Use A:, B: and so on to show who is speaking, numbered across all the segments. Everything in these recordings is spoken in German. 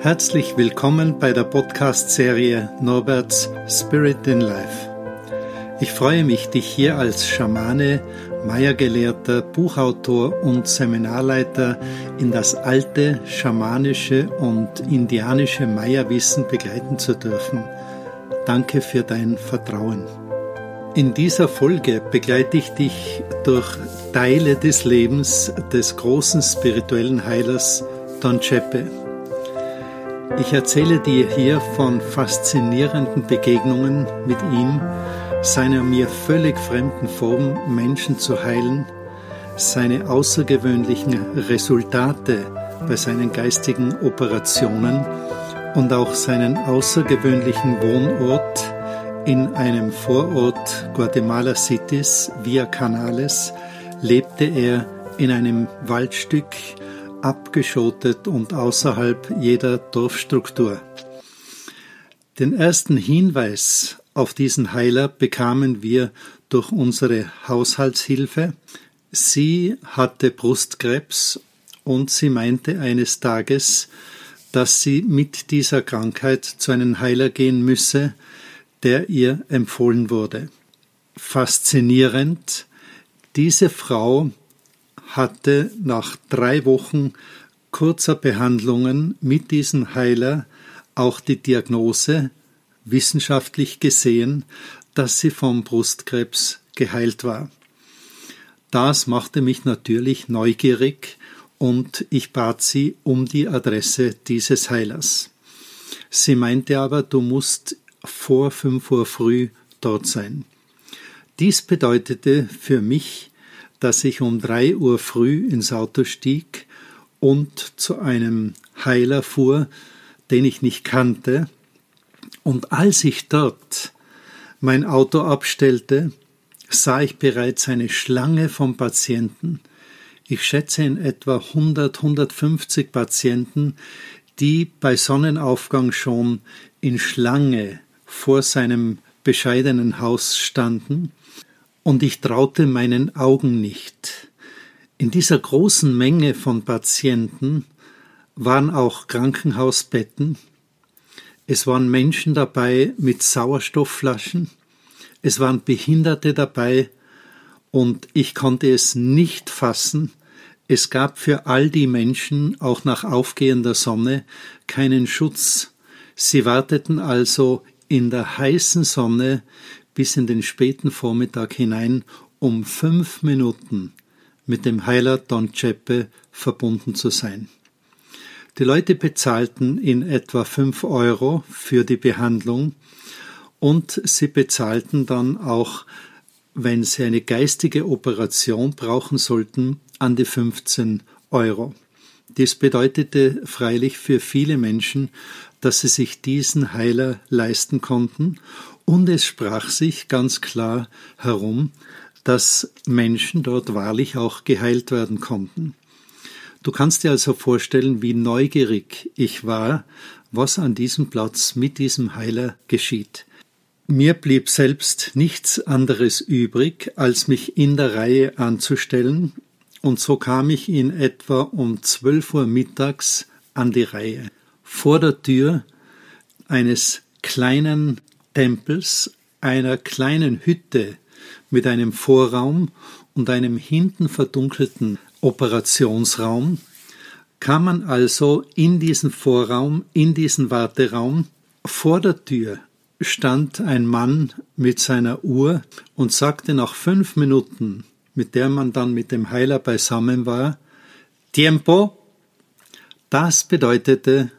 A: Herzlich willkommen bei der Podcast-Serie Norberts Spirit in Life. Ich freue mich, dich hier als Schamane, Maya-Gelehrter, Buchautor und Seminarleiter in das alte schamanische und indianische Maya-Wissen begleiten zu dürfen. Danke für dein Vertrauen. In dieser Folge begleite ich dich durch Teile des Lebens des großen spirituellen Heilers Don Chepe. Ich erzähle dir hier von faszinierenden Begegnungen mit ihm, seiner mir völlig fremden Form, Menschen zu heilen, seine außergewöhnlichen Resultate bei seinen geistigen Operationen und auch seinen außergewöhnlichen Wohnort in einem Vorort Guatemala Cities via Canales lebte er in einem Waldstück abgeschottet und außerhalb jeder Dorfstruktur. Den ersten Hinweis auf diesen Heiler bekamen wir durch unsere Haushaltshilfe. Sie hatte Brustkrebs und sie meinte eines Tages, dass sie mit dieser Krankheit zu einem Heiler gehen müsse, der ihr empfohlen wurde. Faszinierend, diese Frau hatte nach drei Wochen kurzer Behandlungen mit diesem Heiler auch die Diagnose, wissenschaftlich gesehen, dass sie vom Brustkrebs geheilt war. Das machte mich natürlich neugierig und ich bat sie um die Adresse dieses Heilers. Sie meinte aber, du musst vor fünf Uhr früh dort sein. Dies bedeutete für mich, dass ich um drei Uhr früh ins Auto stieg und zu einem Heiler fuhr, den ich nicht kannte, und als ich dort mein Auto abstellte, sah ich bereits eine Schlange von Patienten. Ich schätze in etwa 100, 150 Patienten, die bei Sonnenaufgang schon in Schlange vor seinem bescheidenen Haus standen und ich traute meinen Augen nicht. In dieser großen Menge von Patienten waren auch Krankenhausbetten, es waren Menschen dabei mit Sauerstoffflaschen, es waren Behinderte dabei, und ich konnte es nicht fassen, es gab für all die Menschen, auch nach aufgehender Sonne, keinen Schutz. Sie warteten also in der heißen Sonne bis in den späten Vormittag hinein, um fünf Minuten mit dem Heiler Don Ceppe verbunden zu sein. Die Leute bezahlten in etwa fünf Euro für die Behandlung und sie bezahlten dann auch, wenn sie eine geistige Operation brauchen sollten, an die 15 Euro. Dies bedeutete freilich für viele Menschen, dass sie sich diesen Heiler leisten konnten und es sprach sich ganz klar herum, dass Menschen dort wahrlich auch geheilt werden konnten. Du kannst dir also vorstellen, wie neugierig ich war, was an diesem Platz mit diesem Heiler geschieht. Mir blieb selbst nichts anderes übrig, als mich in der Reihe anzustellen, und so kam ich in etwa um zwölf Uhr mittags an die Reihe. Vor der Tür eines kleinen Tempels, einer kleinen Hütte mit einem Vorraum und einem hinten verdunkelten Operationsraum, kam man also in diesen Vorraum, in diesen Warteraum. Vor der Tür stand ein Mann mit seiner Uhr und sagte nach fünf Minuten, mit der man dann mit dem Heiler beisammen war, Tiempo. Das bedeutete,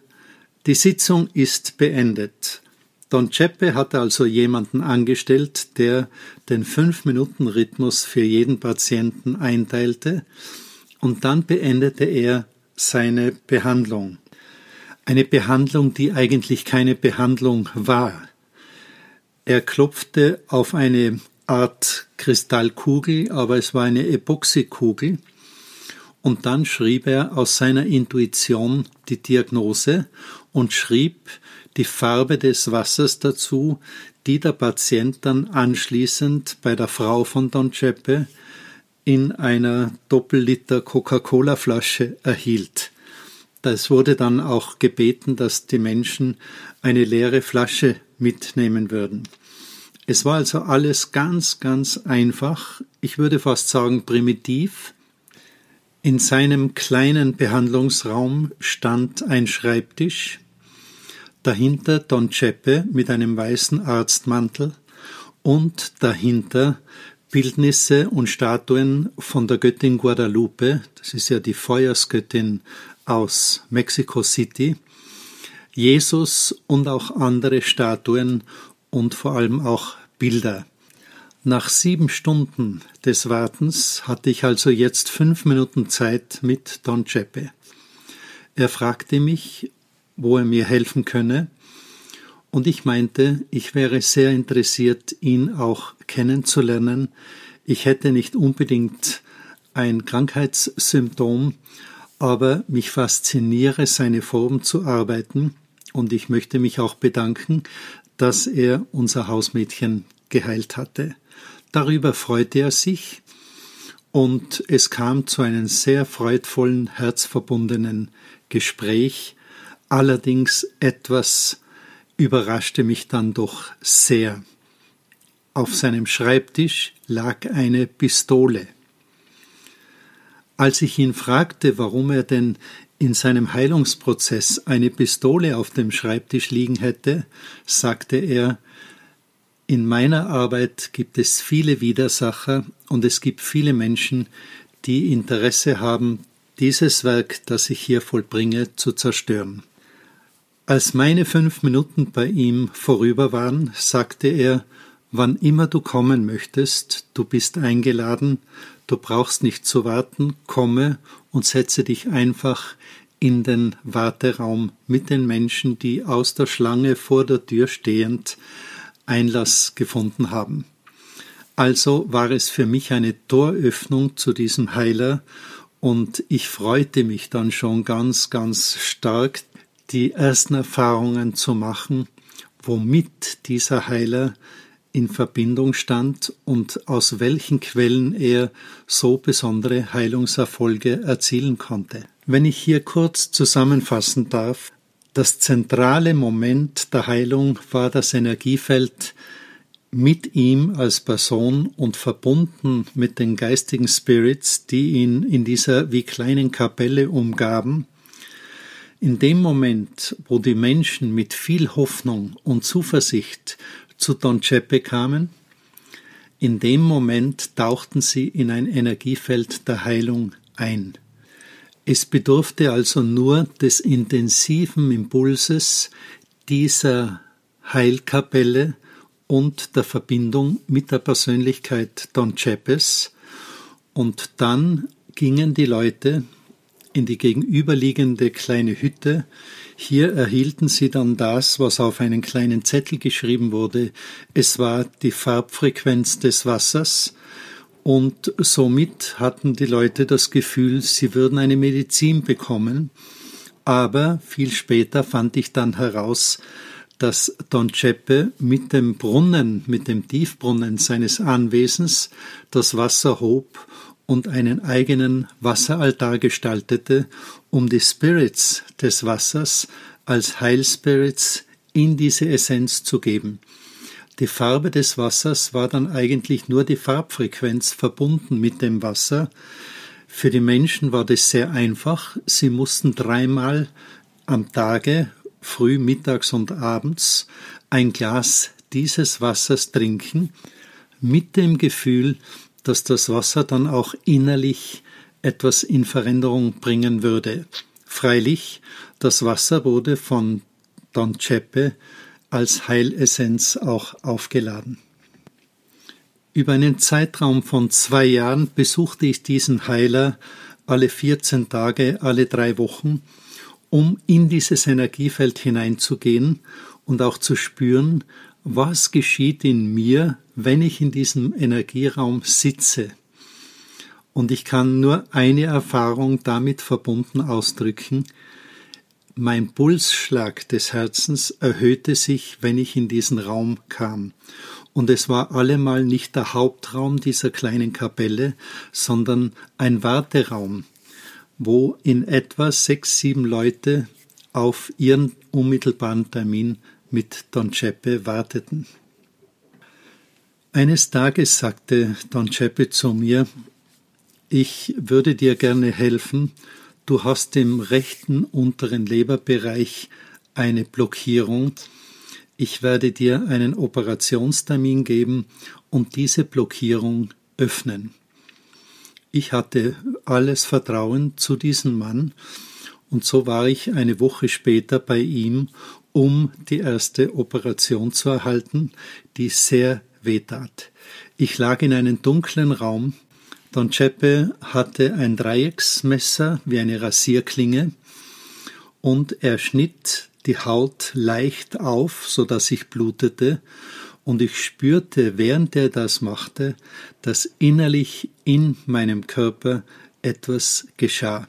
A: die Sitzung ist beendet. Don Ceppe hatte also jemanden angestellt, der den Fünf-Minuten-Rhythmus für jeden Patienten einteilte und dann beendete er seine Behandlung. Eine Behandlung, die eigentlich keine Behandlung war. Er klopfte auf eine Art Kristallkugel, aber es war eine Epoxykugel, und dann schrieb er aus seiner Intuition die Diagnose und schrieb die Farbe des Wassers dazu, die der Patient dann anschließend bei der Frau von Don Ceppe in einer Doppelliter Coca-Cola Flasche erhielt. das wurde dann auch gebeten, dass die Menschen eine leere Flasche mitnehmen würden. Es war also alles ganz, ganz einfach, ich würde fast sagen primitiv. In seinem kleinen Behandlungsraum stand ein Schreibtisch, dahinter Don Ceppe mit einem weißen Arztmantel und dahinter Bildnisse und Statuen von der Göttin Guadalupe, das ist ja die Feuersgöttin aus Mexico City, Jesus und auch andere Statuen und vor allem auch Bilder. Nach sieben Stunden des Wartens hatte ich also jetzt fünf Minuten Zeit mit Don Ceppe. Er fragte mich, wo er mir helfen könne, und ich meinte, ich wäre sehr interessiert, ihn auch kennenzulernen. Ich hätte nicht unbedingt ein Krankheitssymptom, aber mich fasziniere seine Form zu arbeiten und ich möchte mich auch bedanken, dass er unser Hausmädchen geheilt hatte. Darüber freute er sich und es kam zu einem sehr freudvollen, herzverbundenen Gespräch. Allerdings etwas überraschte mich dann doch sehr. Auf seinem Schreibtisch lag eine Pistole. Als ich ihn fragte, warum er denn in seinem Heilungsprozess eine Pistole auf dem Schreibtisch liegen hätte, sagte er, in meiner Arbeit gibt es viele Widersacher und es gibt viele Menschen, die Interesse haben, dieses Werk, das ich hier vollbringe, zu zerstören. Als meine fünf Minuten bei ihm vorüber waren, sagte er, wann immer du kommen möchtest, du bist eingeladen, du brauchst nicht zu warten, komme und setze dich einfach in den Warteraum mit den Menschen, die aus der Schlange vor der Tür stehend Einlass gefunden haben. Also war es für mich eine Toröffnung zu diesem Heiler und ich freute mich dann schon ganz, ganz stark, die ersten Erfahrungen zu machen, womit dieser Heiler in Verbindung stand und aus welchen Quellen er so besondere Heilungserfolge erzielen konnte. Wenn ich hier kurz zusammenfassen darf, das zentrale Moment der Heilung war das Energiefeld mit ihm als Person und verbunden mit den geistigen Spirits, die ihn in dieser wie kleinen Kapelle umgaben. In dem Moment, wo die Menschen mit viel Hoffnung und Zuversicht zu Don Chepe kamen, in dem Moment tauchten sie in ein Energiefeld der Heilung ein. Es bedurfte also nur des intensiven Impulses dieser Heilkapelle und der Verbindung mit der Persönlichkeit Don Chepes und dann gingen die Leute in die gegenüberliegende kleine Hütte, hier erhielten sie dann das, was auf einen kleinen Zettel geschrieben wurde. Es war die Farbfrequenz des Wassers, und somit hatten die Leute das Gefühl, sie würden eine Medizin bekommen. Aber viel später fand ich dann heraus, dass Don Ceppe mit dem Brunnen, mit dem Tiefbrunnen seines Anwesens das Wasser hob und einen eigenen Wasseraltar gestaltete, um die Spirits des Wassers als Heilspirits in diese Essenz zu geben. Die Farbe des Wassers war dann eigentlich nur die Farbfrequenz verbunden mit dem Wasser. Für die Menschen war das sehr einfach. Sie mussten dreimal am Tage, früh, mittags und abends, ein Glas dieses Wassers trinken, mit dem Gefühl, dass das Wasser dann auch innerlich etwas in Veränderung bringen würde. Freilich, das Wasser wurde von Don Ceppe als Heilessenz auch aufgeladen. Über einen Zeitraum von zwei Jahren besuchte ich diesen Heiler alle 14 Tage, alle drei Wochen, um in dieses Energiefeld hineinzugehen und auch zu spüren, was geschieht in mir, wenn ich in diesem Energieraum sitze. Und ich kann nur eine Erfahrung damit verbunden ausdrücken. Mein Pulsschlag des Herzens erhöhte sich, wenn ich in diesen Raum kam. Und es war allemal nicht der Hauptraum dieser kleinen Kapelle, sondern ein Warteraum, wo in etwa sechs, sieben Leute auf ihren unmittelbaren Termin mit Don Ceppe warteten. Eines Tages sagte Don Ceppe zu mir, ich würde dir gerne helfen, du hast im rechten unteren Leberbereich eine Blockierung, ich werde dir einen Operationstermin geben und diese Blockierung öffnen. Ich hatte alles Vertrauen zu diesem Mann und so war ich eine Woche später bei ihm, um die erste Operation zu erhalten, die sehr wehtat. Ich lag in einem dunklen Raum. Don Ceppe hatte ein Dreiecksmesser wie eine Rasierklinge und er schnitt die Haut leicht auf, so dass ich blutete, und ich spürte, während er das machte, dass innerlich in meinem Körper etwas geschah.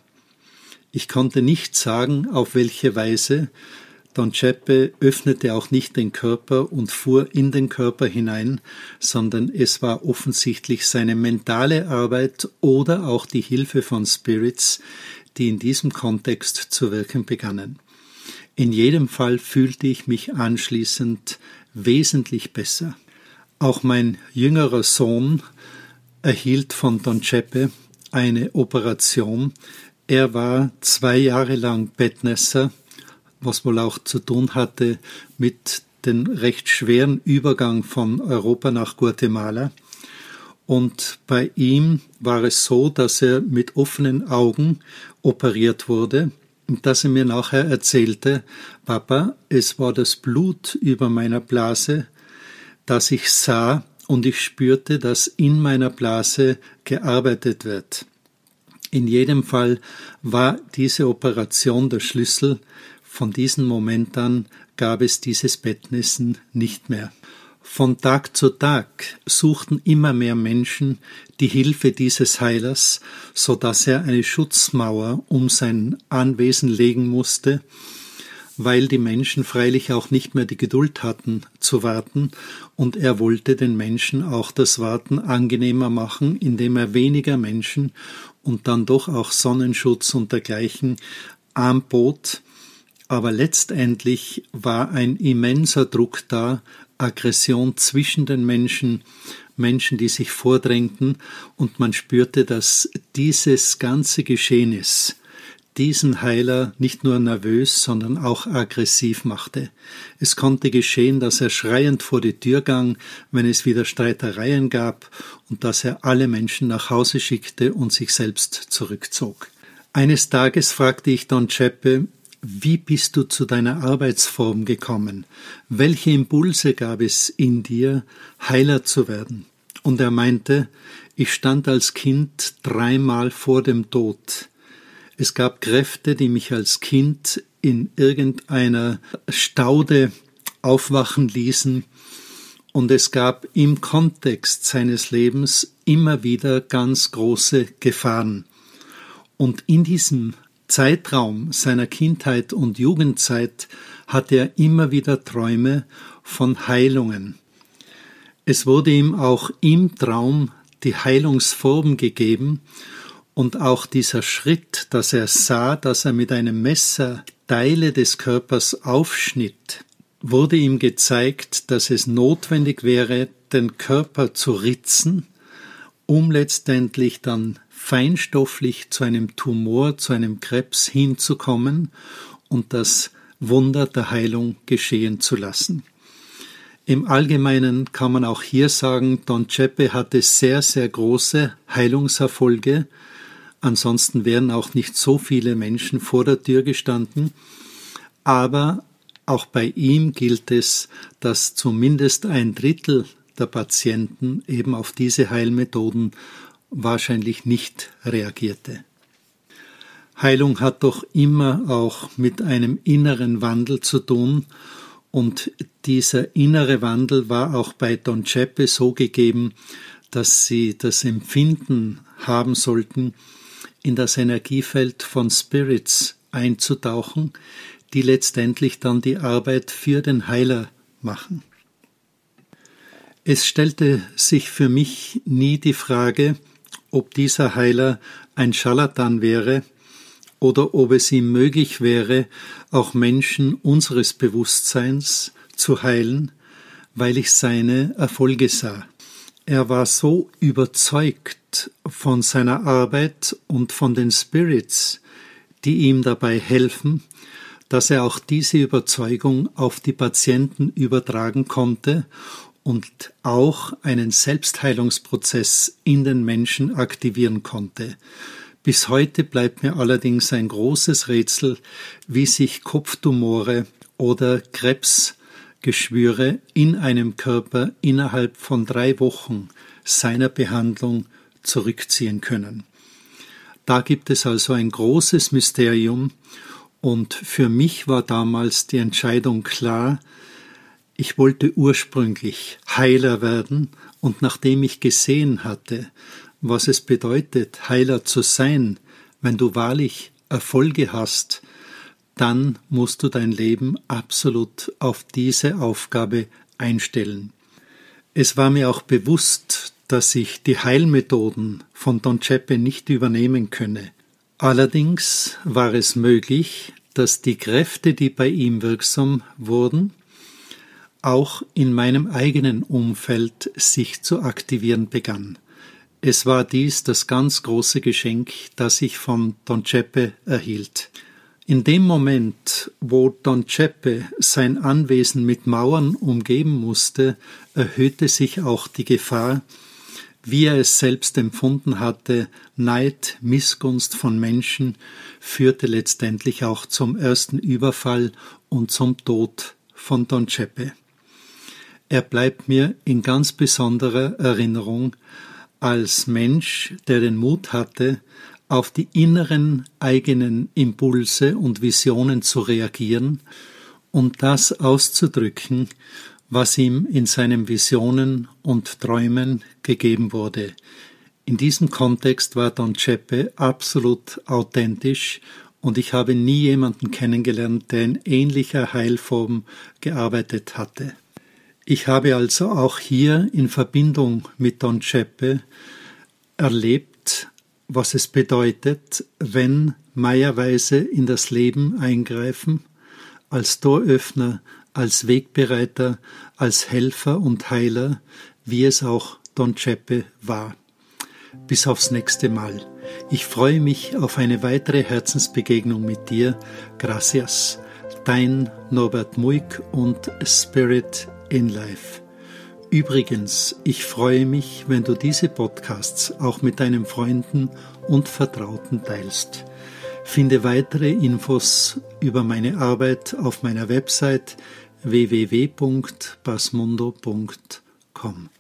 A: Ich konnte nicht sagen, auf welche Weise. Don Ceppe öffnete auch nicht den Körper und fuhr in den Körper hinein, sondern es war offensichtlich seine mentale Arbeit oder auch die Hilfe von Spirits, die in diesem Kontext zu wirken begannen. In jedem Fall fühlte ich mich anschließend wesentlich besser. Auch mein jüngerer Sohn erhielt von Don Ceppe eine Operation. Er war zwei Jahre lang Bettnässer, was wohl auch zu tun hatte mit dem recht schweren Übergang von Europa nach Guatemala. Und bei ihm war es so, dass er mit offenen Augen operiert wurde dass er mir nachher erzählte, Papa, es war das Blut über meiner Blase, das ich sah und ich spürte, dass in meiner Blase gearbeitet wird. In jedem Fall war diese Operation der Schlüssel. Von diesem Moment an gab es dieses Bettnissen nicht mehr. Von Tag zu Tag suchten immer mehr Menschen die Hilfe dieses Heilers, so dass er eine Schutzmauer um sein Anwesen legen musste, weil die Menschen freilich auch nicht mehr die Geduld hatten zu warten, und er wollte den Menschen auch das Warten angenehmer machen, indem er weniger Menschen und dann doch auch Sonnenschutz und dergleichen anbot, aber letztendlich war ein immenser Druck da, Aggression zwischen den Menschen, Menschen, die sich vordrängten, und man spürte, dass dieses ganze Geschehnis diesen Heiler nicht nur nervös, sondern auch aggressiv machte. Es konnte geschehen, dass er schreiend vor die Tür gang, wenn es wieder Streitereien gab, und dass er alle Menschen nach Hause schickte und sich selbst zurückzog. Eines Tages fragte ich Don Ceppe, wie bist du zu deiner Arbeitsform gekommen? Welche Impulse gab es in dir, Heiler zu werden? Und er meinte, ich stand als Kind dreimal vor dem Tod. Es gab Kräfte, die mich als Kind in irgendeiner Staude aufwachen ließen, und es gab im Kontext seines Lebens immer wieder ganz große Gefahren. Und in diesem Zeitraum seiner Kindheit und Jugendzeit hatte er immer wieder Träume von Heilungen. Es wurde ihm auch im Traum die Heilungsform gegeben und auch dieser Schritt, dass er sah, dass er mit einem Messer Teile des Körpers aufschnitt, wurde ihm gezeigt, dass es notwendig wäre, den Körper zu ritzen, um letztendlich dann feinstofflich zu einem Tumor, zu einem Krebs hinzukommen und das Wunder der Heilung geschehen zu lassen. Im Allgemeinen kann man auch hier sagen, Don Ceppe hatte sehr, sehr große Heilungserfolge. Ansonsten wären auch nicht so viele Menschen vor der Tür gestanden. Aber auch bei ihm gilt es, dass zumindest ein Drittel der Patienten eben auf diese Heilmethoden wahrscheinlich nicht reagierte. Heilung hat doch immer auch mit einem inneren Wandel zu tun, und dieser innere Wandel war auch bei Don Ceppe so gegeben, dass sie das Empfinden haben sollten, in das Energiefeld von Spirits einzutauchen, die letztendlich dann die Arbeit für den Heiler machen. Es stellte sich für mich nie die Frage, ob dieser Heiler ein Scharlatan wäre oder ob es ihm möglich wäre, auch Menschen unseres Bewusstseins zu heilen, weil ich seine Erfolge sah. Er war so überzeugt von seiner Arbeit und von den Spirits, die ihm dabei helfen, dass er auch diese Überzeugung auf die Patienten übertragen konnte und auch einen Selbstheilungsprozess in den Menschen aktivieren konnte. Bis heute bleibt mir allerdings ein großes Rätsel, wie sich Kopftumore oder Krebsgeschwüre in einem Körper innerhalb von drei Wochen seiner Behandlung zurückziehen können. Da gibt es also ein großes Mysterium und für mich war damals die Entscheidung klar, ich wollte ursprünglich Heiler werden und nachdem ich gesehen hatte, was es bedeutet, Heiler zu sein, wenn du wahrlich Erfolge hast, dann musst du dein Leben absolut auf diese Aufgabe einstellen. Es war mir auch bewusst, dass ich die Heilmethoden von Don Ceppe nicht übernehmen könne. Allerdings war es möglich, dass die Kräfte, die bei ihm wirksam wurden, auch in meinem eigenen Umfeld sich zu aktivieren begann. Es war dies das ganz große Geschenk, das ich von Don Ceppe erhielt. In dem Moment, wo Don Ceppe sein Anwesen mit Mauern umgeben musste, erhöhte sich auch die Gefahr, wie er es selbst empfunden hatte, Neid, Missgunst von Menschen, führte letztendlich auch zum ersten Überfall und zum Tod von Don Ceppe. Er bleibt mir in ganz besonderer Erinnerung als Mensch, der den Mut hatte, auf die inneren eigenen Impulse und Visionen zu reagieren und das auszudrücken, was ihm in seinen Visionen und Träumen gegeben wurde. In diesem Kontext war Don Ceppe absolut authentisch und ich habe nie jemanden kennengelernt, der in ähnlicher Heilform gearbeitet hatte. Ich habe also auch hier in Verbindung mit Don Ceppe erlebt, was es bedeutet, wenn Meierweise in das Leben eingreifen, als Toröffner, als Wegbereiter, als Helfer und Heiler, wie es auch Don Ceppe war. Bis aufs nächste Mal. Ich freue mich auf eine weitere Herzensbegegnung mit dir. Gracias. Dein Norbert Muick und Spirit in Life. Übrigens, ich freue mich, wenn du diese Podcasts auch mit deinen Freunden und Vertrauten teilst. Finde weitere Infos über meine Arbeit auf meiner Website www.basmundo.com.